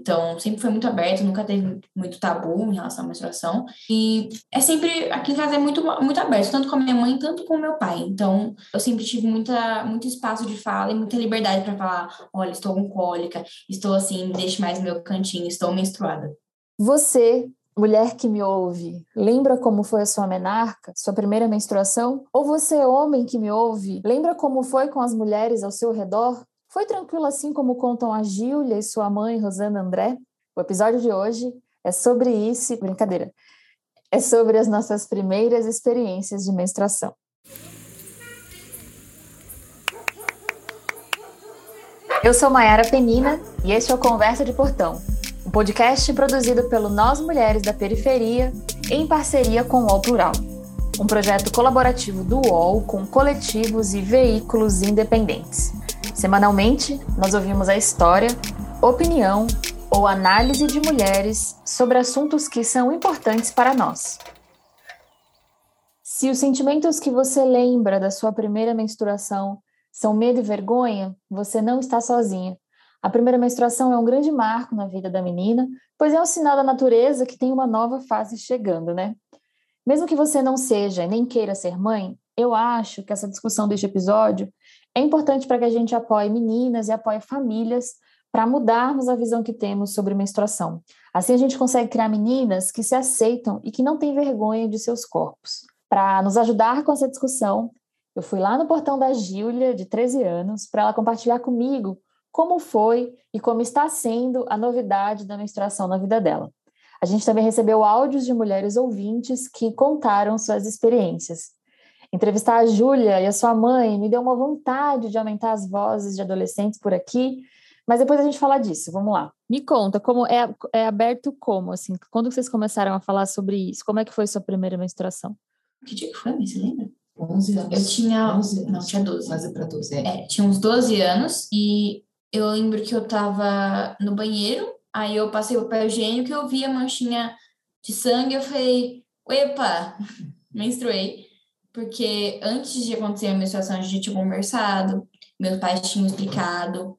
Então, sempre foi muito aberto, nunca teve muito tabu em relação à menstruação. E é sempre, aqui em casa é muito, muito aberto, tanto com a minha mãe, tanto com o meu pai. Então, eu sempre tive muita, muito espaço de fala e muita liberdade para falar: olha, estou com cólica, estou assim, deixe mais meu cantinho, estou menstruada. Você Mulher que me ouve, lembra como foi a sua menarca, sua primeira menstruação? Ou você, homem que me ouve, lembra como foi com as mulheres ao seu redor? Foi tranquilo assim como contam a Gília e sua mãe, Rosana André? O episódio de hoje é sobre isso, brincadeira. É sobre as nossas primeiras experiências de menstruação. Eu sou Mayara Penina e este é o Conversa de Portão, um podcast produzido pelo Nós Mulheres da Periferia em parceria com o UOL Plural, um projeto colaborativo do UOL com coletivos e veículos independentes. Semanalmente, nós ouvimos a história, opinião ou análise de mulheres sobre assuntos que são importantes para nós. Se os sentimentos que você lembra da sua primeira menstruação são medo e vergonha, você não está sozinha. A primeira menstruação é um grande marco na vida da menina, pois é um sinal da natureza que tem uma nova fase chegando, né? Mesmo que você não seja nem queira ser mãe, eu acho que essa discussão deste episódio é importante para que a gente apoie meninas e apoie famílias para mudarmos a visão que temos sobre menstruação. Assim a gente consegue criar meninas que se aceitam e que não têm vergonha de seus corpos. Para nos ajudar com essa discussão, eu fui lá no portão da Gília, de 13 anos, para ela compartilhar comigo como foi e como está sendo a novidade da menstruação na vida dela. A gente também recebeu áudios de mulheres ouvintes que contaram suas experiências. Entrevistar a Júlia e a sua mãe me deu uma vontade de aumentar as vozes de adolescentes por aqui, mas depois a gente fala disso. Vamos lá. Me conta, como é, é aberto como, assim, quando vocês começaram a falar sobre isso? Como é que foi sua primeira menstruação? Que dia que foi, você lembra? 11 anos. Eu tinha. 11 anos. Não, tinha 12. Quase para 12, é. É, tinha uns 12 anos e eu lembro que eu tava no banheiro, aí eu passei o papel higiênico e eu vi a manchinha de sangue, eu falei, epa, menstruei. Porque antes de acontecer a menstruação, a gente tinha conversado, meus pais tinham explicado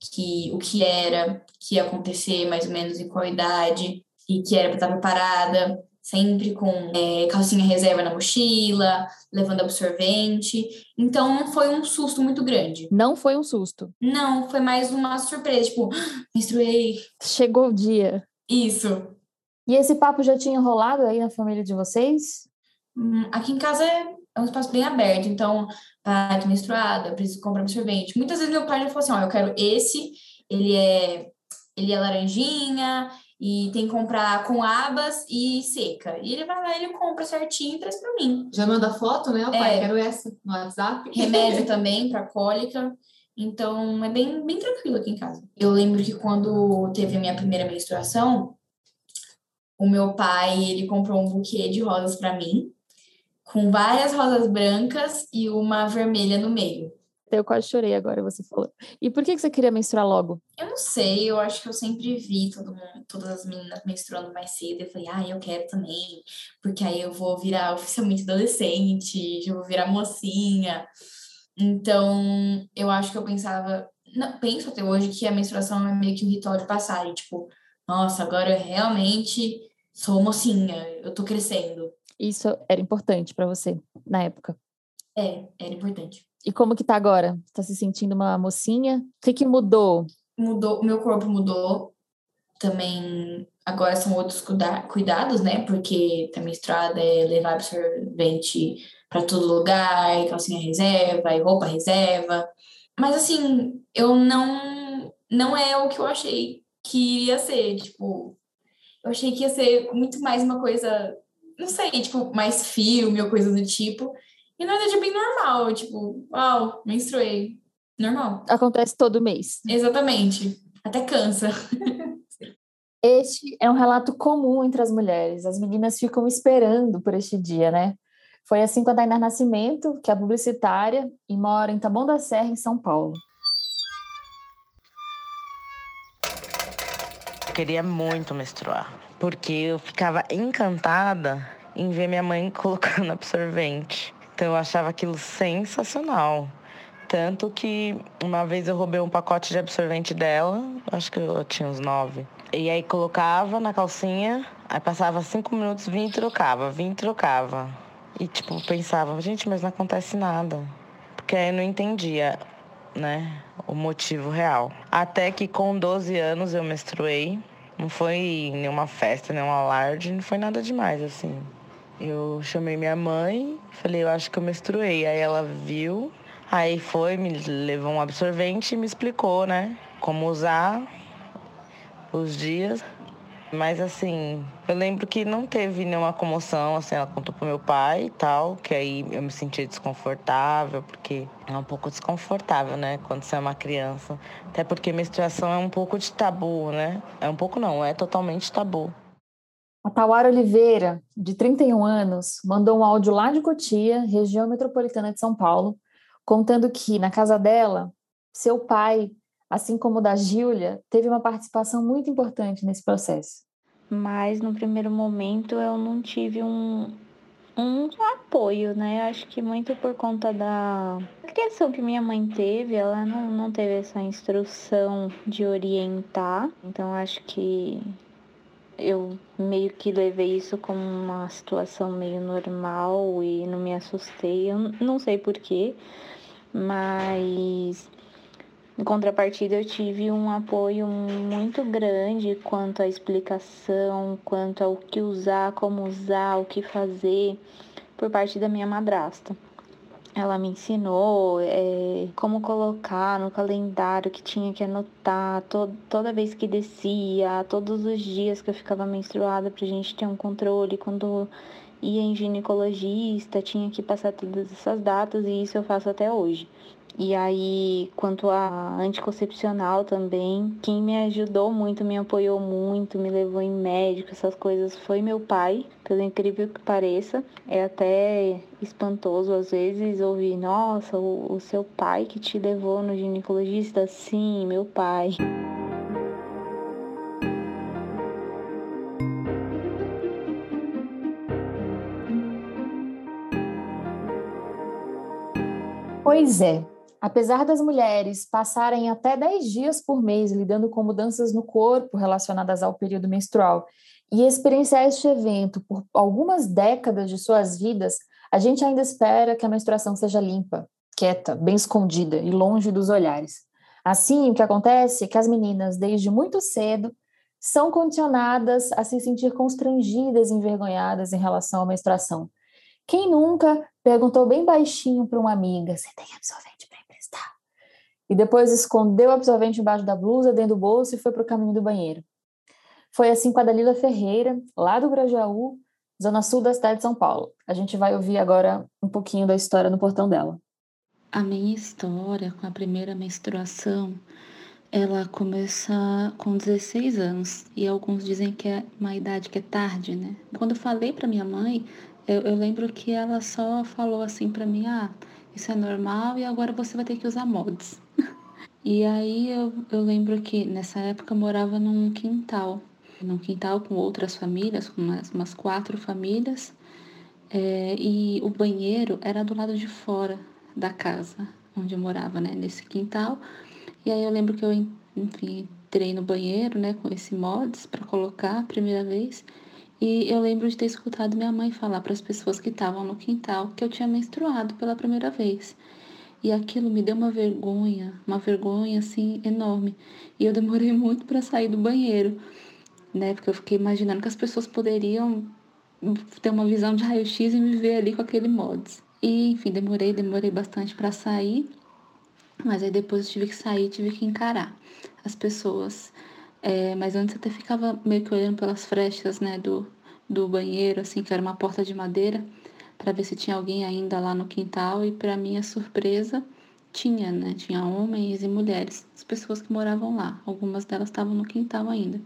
que o que era, que ia acontecer mais ou menos em qual idade, e que era para estar preparada sempre com é, calcinha reserva na mochila, levando absorvente. Então não foi um susto muito grande. Não foi um susto. Não, foi mais uma surpresa, tipo, ah, menstruei. Chegou o dia. Isso. E esse papo já tinha rolado aí na família de vocês? Hum, aqui em casa é um espaço bem aberto, então, ah, tô menstruada, preciso comprar absorvente. Muitas vezes meu pai já falou assim, ó, eu quero esse, ele é ele é laranjinha, e tem que comprar com abas e seca. E ele vai lá, ele compra certinho e traz para mim. Já manda foto, né? O pai, É. quero essa no WhatsApp. Remédio também para cólica. Então é bem, bem tranquilo aqui em casa. Eu lembro que quando teve a minha primeira menstruação, o meu pai ele comprou um buquê de rosas para mim, com várias rosas brancas e uma vermelha no meio. Eu quase chorei agora, você falou. E por que que você queria menstruar logo? Eu não sei, eu acho que eu sempre vi todo mundo, todas as meninas menstruando mais cedo. Eu falei, ah, eu quero também, porque aí eu vou virar oficialmente adolescente, já vou virar mocinha. Então, eu acho que eu pensava, não, penso até hoje que a menstruação é meio que um ritual de passagem, tipo, nossa, agora eu realmente sou mocinha, eu tô crescendo. Isso era importante para você na época. É, era importante. E como que tá agora? Tá se sentindo uma mocinha? O que que mudou? mudou, meu corpo mudou. Também agora são outros cuida- cuidados, né? Porque tá menstruada é levar absorvente para todo lugar, calcinha reserva, e roupa reserva. Mas assim, eu não não é o que eu achei que ia ser, tipo, eu achei que ia ser muito mais uma coisa, não sei, tipo, mais filme ou coisa do tipo. E na verdade é bem normal, tipo, uau, menstruei. Normal. Acontece todo mês. Exatamente. Até cansa. Este é um relato comum entre as mulheres. As meninas ficam esperando por este dia, né? Foi assim com a Dainar Nascimento, que é publicitária e mora em Taboão da Serra, em São Paulo. Eu queria muito menstruar, porque eu ficava encantada em ver minha mãe colocando absorvente. Então eu achava aquilo sensacional. tanto que uma vez eu roubei um pacote de absorvente dela, acho que eu tinha uns nove. E aí colocava na calcinha, aí passava cinco minutos, vinha e trocava, vinha e trocava. E tipo, pensava, gente, mas não acontece nada. Porque aí eu não entendia, né, o motivo real. Até que com 12 anos eu menstruei. Não foi nenhuma festa, nenhum alarde, não foi nada demais, assim. Eu chamei minha mãe, falei, eu acho que eu menstruei. Aí ela viu, aí foi, me levou um absorvente e me explicou, né, como usar os dias. Mas assim, eu lembro que não teve nenhuma comoção, assim, ela contou pro meu pai e tal, que aí eu me sentia desconfortável, porque é um pouco desconfortável, né, quando você é uma criança. Até porque menstruação é um pouco de tabu, né? É um pouco não, é totalmente tabu. A Tawara Oliveira, de 31 anos, mandou um áudio lá de Cotia, região metropolitana de São Paulo, contando que, na casa dela, seu pai assim como o da Gília, teve uma participação muito importante nesse processo. Mas no primeiro momento eu não tive um, um apoio, né? Acho que muito por conta da criação que minha mãe teve, ela não, não teve essa instrução de orientar. Então acho que eu meio que levei isso como uma situação meio normal e não me assustei. Eu não sei porquê, mas em contrapartida, eu tive um apoio muito grande quanto à explicação, quanto ao que usar, como usar, o que fazer, por parte da minha madrasta. Ela me ensinou é, como colocar no calendário que tinha que anotar to toda vez que descia, todos os dias que eu ficava menstruada, pra gente ter um controle. Quando ia em ginecologista, tinha que passar todas essas datas e isso eu faço até hoje. E aí, quanto a anticoncepcional também, quem me ajudou muito, me apoiou muito, me levou em médico, essas coisas, foi meu pai, pelo incrível que pareça. É até espantoso às vezes ouvir, nossa, o, o seu pai que te levou no ginecologista? Sim, meu pai. Pois é, Apesar das mulheres passarem até 10 dias por mês lidando com mudanças no corpo relacionadas ao período menstrual e experienciar este evento por algumas décadas de suas vidas, a gente ainda espera que a menstruação seja limpa, quieta, bem escondida e longe dos olhares. Assim, o que acontece é que as meninas, desde muito cedo, são condicionadas a se sentir constrangidas e envergonhadas em relação à menstruação. Quem nunca perguntou bem baixinho para uma amiga: Você tem absorvente e depois escondeu o absorvente embaixo da blusa, dentro do bolso e foi para o caminho do banheiro. Foi assim com a Dalila Ferreira, lá do Grajaú, zona sul da cidade de São Paulo. A gente vai ouvir agora um pouquinho da história no portão dela. A minha história com a primeira menstruação, ela começa com 16 anos e alguns dizem que é uma idade que é tarde, né? Quando eu falei para minha mãe, eu, eu, lembro que ela só falou assim para mim, ah, isso é normal e agora você vai ter que usar mods. E aí eu, eu lembro que nessa época eu morava num quintal, num quintal com outras famílias, com umas, umas quatro famílias, é, e o banheiro era do lado de fora da casa onde eu morava, né, nesse quintal. E aí eu lembro que eu, enfim, entrei no banheiro, né, com esse mods para colocar a primeira vez. E eu lembro de ter escutado minha mãe falar para as pessoas que estavam no quintal que eu tinha menstruado pela primeira vez. E aquilo me deu uma vergonha, uma vergonha assim enorme. E eu demorei muito para sair do banheiro, né? Porque eu fiquei imaginando que as pessoas poderiam ter uma visão de raio-x e me ver ali com aquele mods. E enfim, demorei, demorei bastante para sair. Mas aí depois eu tive que sair, tive que encarar as pessoas. É, mas antes eu até ficava meio que olhando pelas frechas, né, do, do banheiro, assim, que era uma porta de madeira, para ver se tinha alguém ainda lá no quintal. E para minha surpresa, tinha, né? Tinha homens e mulheres, as pessoas que moravam lá. Algumas delas estavam no quintal ainda.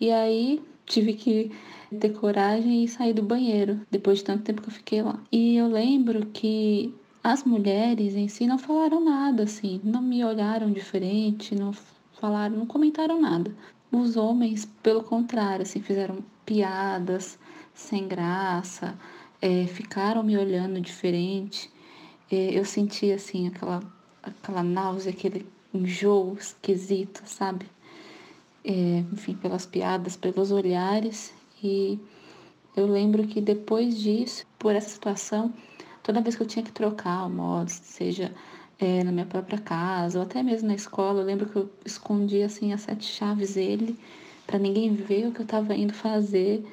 E aí tive que ter coragem e sair do banheiro, depois de tanto tempo que eu fiquei lá. E eu lembro que as mulheres em si não falaram nada, assim, não me olharam diferente, não falaram, não comentaram nada. Os homens, pelo contrário, assim, fizeram piadas sem graça, é, ficaram me olhando diferente. É, eu senti assim aquela aquela náusea, aquele enjoo esquisito, sabe? É, enfim, pelas piadas, pelos olhares. E eu lembro que depois disso, por essa situação, toda vez que eu tinha que trocar o modo, seja é, na minha própria casa ou até mesmo na escola, eu lembro que eu escondia assim as sete chaves dele para ninguém ver o que eu estava indo fazer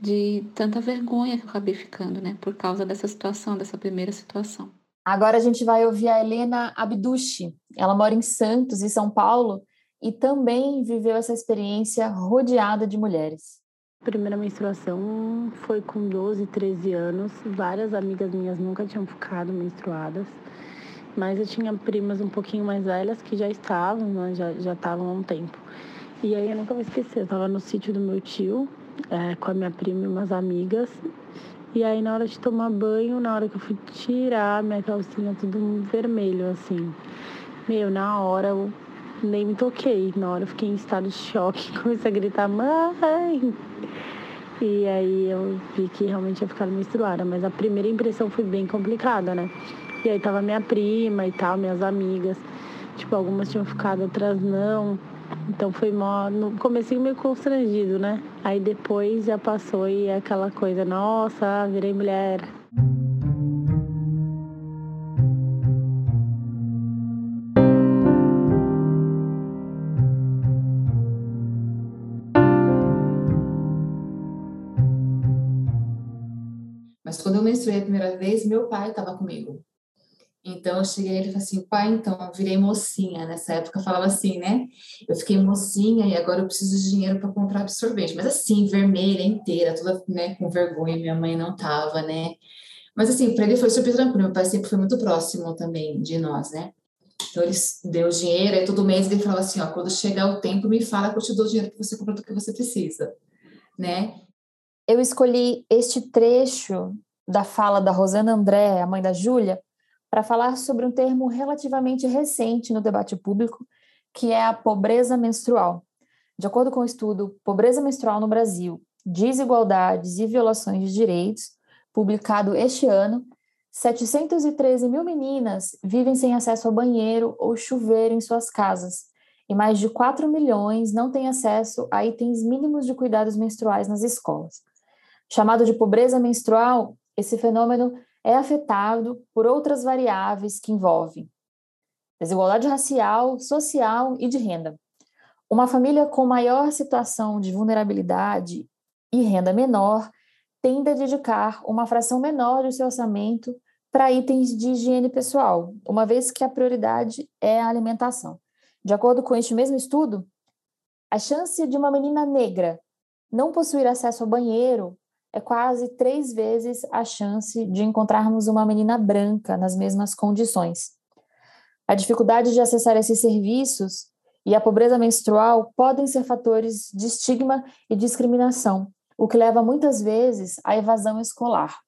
de tanta vergonha que eu acabei ficando, né, por causa dessa situação, dessa primeira situação. Agora a gente vai ouvir a Helena Abdushi. Ela mora em Santos, em São Paulo, e também viveu essa experiência rodeada de mulheres. Primeira menstruação foi com 12, 13 anos. Várias amigas minhas nunca tinham ficado menstruadas. Mas eu tinha primas um pouquinho mais velhas que já estavam, né? já, já estavam há um tempo. E aí eu nunca vou esquecer, eu estava no sítio do meu tio, é, com a minha prima e umas amigas. E aí na hora de tomar banho, na hora que eu fui tirar minha calcinha, tudo vermelho, assim. Meu, na hora eu nem me toquei. Na hora eu fiquei em estado de choque, comecei a gritar, mãe! E aí eu vi que realmente ia ficar menstruada, mas a primeira impressão foi bem complicada, né? E aí tava minha prima e tal, minhas amigas. Tipo, algumas tinham ficado, outras não. Então foi mó. No começo meio constrangido, né? Aí depois já passou e é aquela coisa, nossa, virei mulher. Mas quando eu menstruei a primeira vez, meu pai estava comigo. Então eu cheguei e ele falou assim, pai, então virei mocinha. Nessa época eu falava assim, né? Eu fiquei mocinha e agora eu preciso de dinheiro para comprar absorvente. Mas assim, vermelha inteira, toda né, com vergonha, minha mãe não tava, né? Mas assim, para ele foi super tranquilo. Meu pai sempre foi muito próximo também de nós, né? Então ele deu dinheiro, e todo mês ele falava assim, ó, quando chegar o tempo, me fala que eu te dou dinheiro que você compra do que você precisa, né? Eu escolhi este trecho da fala da Rosana André, a mãe da Júlia, para falar sobre um termo relativamente recente no debate público, que é a pobreza menstrual. De acordo com o estudo Pobreza Menstrual no Brasil, Desigualdades e Violações de Direitos, publicado este ano, 713 mil meninas vivem sem acesso ao banheiro ou chuveiro em suas casas, e mais de 4 milhões não têm acesso a itens mínimos de cuidados menstruais nas escolas. Chamado de pobreza menstrual, esse fenômeno é afetado por outras variáveis que envolvem desigualdade racial, social e de renda. Uma família com maior situação de vulnerabilidade e renda menor tende a dedicar uma fração menor do seu orçamento para itens de higiene pessoal, uma vez que a prioridade é a alimentação. De acordo com este mesmo estudo, a chance de uma menina negra não possuir acesso ao banheiro é quase três vezes a chance de encontrarmos uma menina branca nas mesmas condições. A dificuldade de acessar esses serviços e a pobreza menstrual podem ser fatores de estigma e discriminação, o que leva muitas vezes à evasão escolar.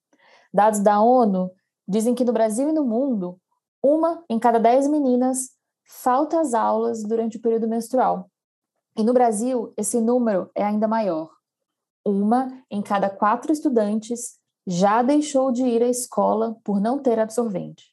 Dados da ONU dizem que no Brasil e no mundo, uma em cada dez meninas falta às aulas durante o período menstrual. E no Brasil, esse número é ainda maior uma em cada quatro estudantes já deixou de ir à escola por não ter absorvente.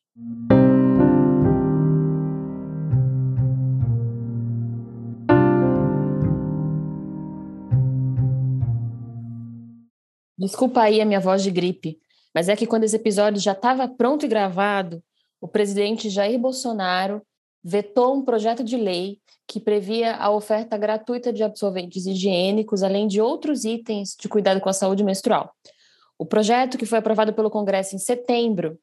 Desculpa aí a minha voz de gripe, mas é que quando esse episódio já estava pronto e gravado, o presidente Jair Bolsonaro vetou um projeto de lei que previa a oferta gratuita de absorventes higiênicos, além de outros itens de cuidado com a saúde menstrual. O projeto, que foi aprovado pelo Congresso em setembro,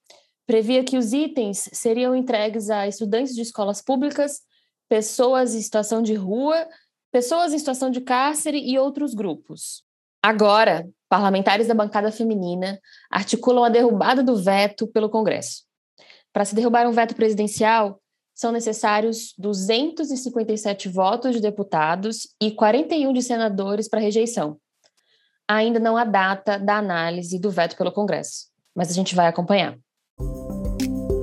previa que os itens seriam entregues a estudantes de escolas públicas, pessoas em situação de rua, pessoas em situação de cárcere e outros grupos. Agora, parlamentares da bancada feminina articulam a derrubada do veto pelo Congresso. Para se derrubar um veto presidencial, são necessários 257 votos de deputados e 41 de senadores para rejeição. Ainda não há data da análise do veto pelo Congresso, mas a gente vai acompanhar.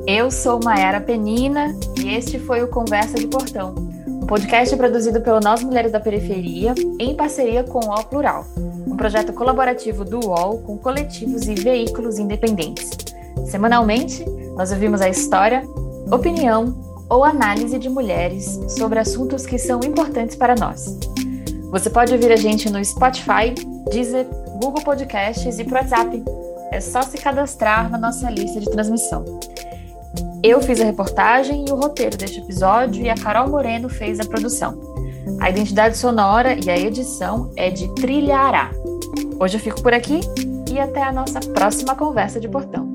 Eu sou Mayara Penina e este foi o Conversa de Portão, um podcast produzido pelo Nós Mulheres da Periferia em parceria com o UOL Plural, um projeto colaborativo do UOL com coletivos e veículos independentes. Semanalmente, nós ouvimos a história, opinião ou análise de mulheres sobre assuntos que são importantes para nós. Você pode ouvir a gente no Spotify, Deezer, Google Podcasts e pro WhatsApp. É só se cadastrar na nossa lista de transmissão. Eu fiz a reportagem e o roteiro deste episódio e a Carol Moreno fez a produção. A identidade sonora e a edição é de Trilha Ará. Hoje eu fico por aqui e até a nossa próxima conversa de portão.